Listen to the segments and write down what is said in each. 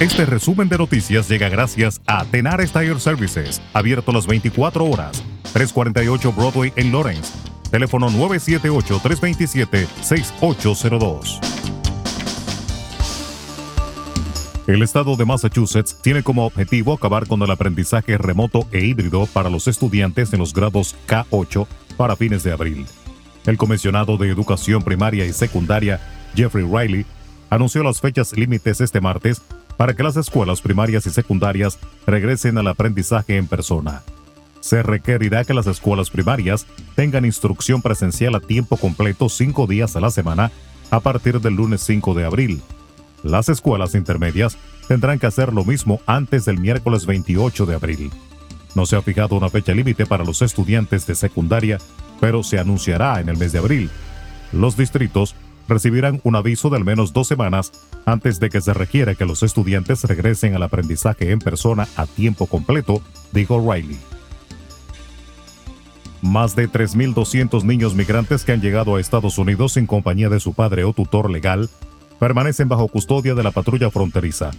Este resumen de noticias llega gracias a Tenar Tire Services, abierto las 24 horas, 348 Broadway en Lawrence. Teléfono 978-327-6802. El estado de Massachusetts tiene como objetivo acabar con el aprendizaje remoto e híbrido para los estudiantes en los grados K8 para fines de abril. El comisionado de Educación Primaria y Secundaria, Jeffrey Riley, anunció las fechas límites este martes para que las escuelas primarias y secundarias regresen al aprendizaje en persona. Se requerirá que las escuelas primarias tengan instrucción presencial a tiempo completo cinco días a la semana a partir del lunes 5 de abril las escuelas intermedias tendrán que hacer lo mismo antes del miércoles 28 de abril. No se ha fijado una fecha límite para los estudiantes de secundaria, pero se anunciará en el mes de abril. Los distritos recibirán un aviso de al menos dos semanas antes de que se requiera que los estudiantes regresen al aprendizaje en persona a tiempo completo, dijo Riley. Más de 3.200 niños migrantes que han llegado a Estados Unidos en compañía de su padre o tutor legal permanecen bajo custodia de la patrulla fronteriza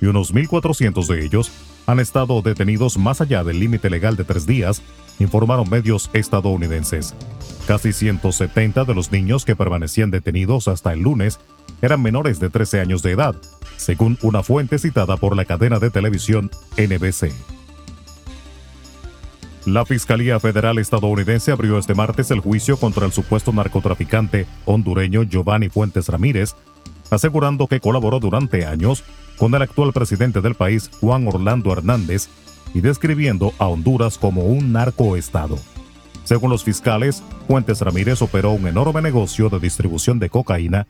y unos 1.400 de ellos han estado detenidos más allá del límite legal de tres días, informaron medios estadounidenses. Casi 170 de los niños que permanecían detenidos hasta el lunes eran menores de 13 años de edad, según una fuente citada por la cadena de televisión NBC. La Fiscalía Federal estadounidense abrió este martes el juicio contra el supuesto narcotraficante hondureño Giovanni Fuentes Ramírez asegurando que colaboró durante años con el actual presidente del país, Juan Orlando Hernández, y describiendo a Honduras como un narcoestado. Según los fiscales, Fuentes Ramírez operó un enorme negocio de distribución de cocaína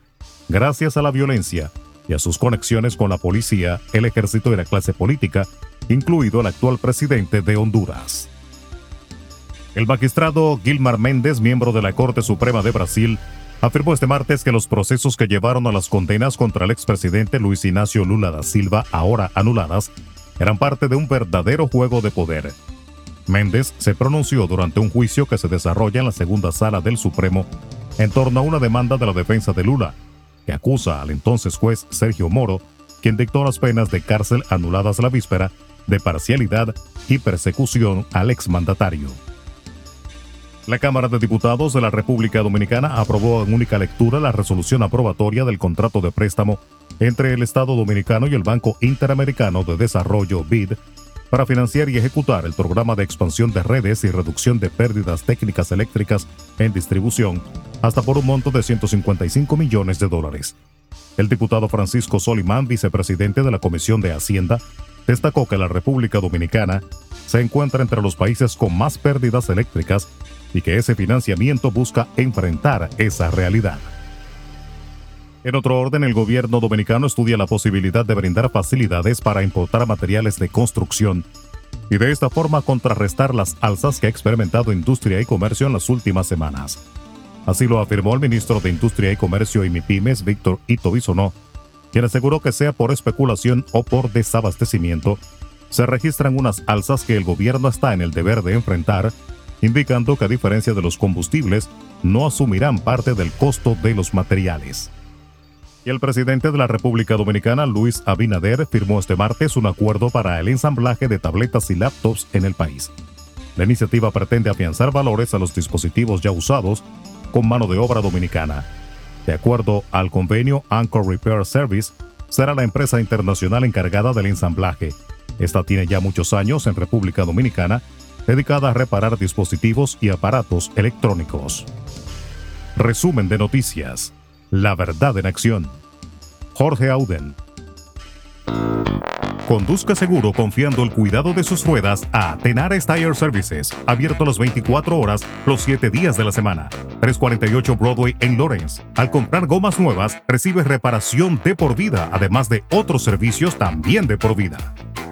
gracias a la violencia y a sus conexiones con la policía, el ejército y la clase política, incluido el actual presidente de Honduras. El magistrado Gilmar Méndez, miembro de la Corte Suprema de Brasil, afirmó este martes que los procesos que llevaron a las condenas contra el expresidente Luis Ignacio Lula da Silva, ahora anuladas, eran parte de un verdadero juego de poder. Méndez se pronunció durante un juicio que se desarrolla en la segunda sala del Supremo en torno a una demanda de la defensa de Lula, que acusa al entonces juez Sergio Moro, quien dictó las penas de cárcel anuladas la víspera, de parcialidad y persecución al exmandatario. La Cámara de Diputados de la República Dominicana aprobó en única lectura la resolución aprobatoria del contrato de préstamo entre el Estado Dominicano y el Banco Interamericano de Desarrollo BID para financiar y ejecutar el programa de expansión de redes y reducción de pérdidas técnicas eléctricas en distribución hasta por un monto de 155 millones de dólares. El diputado Francisco Solimán, vicepresidente de la Comisión de Hacienda, destacó que la República Dominicana se encuentra entre los países con más pérdidas eléctricas y que ese financiamiento busca enfrentar esa realidad. En otro orden, el gobierno dominicano estudia la posibilidad de brindar facilidades para importar materiales de construcción y de esta forma contrarrestar las alzas que ha experimentado Industria y Comercio en las últimas semanas. Así lo afirmó el ministro de Industria y Comercio y MIPIMES, Víctor Ito Bisonó, quien aseguró que sea por especulación o por desabastecimiento, se registran unas alzas que el gobierno está en el deber de enfrentar indicando que a diferencia de los combustibles, no asumirán parte del costo de los materiales. Y el presidente de la República Dominicana, Luis Abinader, firmó este martes un acuerdo para el ensamblaje de tabletas y laptops en el país. La iniciativa pretende afianzar valores a los dispositivos ya usados con mano de obra dominicana. De acuerdo al convenio Anchor Repair Service, será la empresa internacional encargada del ensamblaje. Esta tiene ya muchos años en República Dominicana dedicada a reparar dispositivos y aparatos electrónicos. Resumen de noticias. La verdad en acción. Jorge Auden. Conduzca seguro confiando el cuidado de sus ruedas a Tenares Tire Services, abierto las 24 horas, los 7 días de la semana. 348 Broadway en Lawrence. Al comprar gomas nuevas, recibe reparación de por vida, además de otros servicios también de por vida.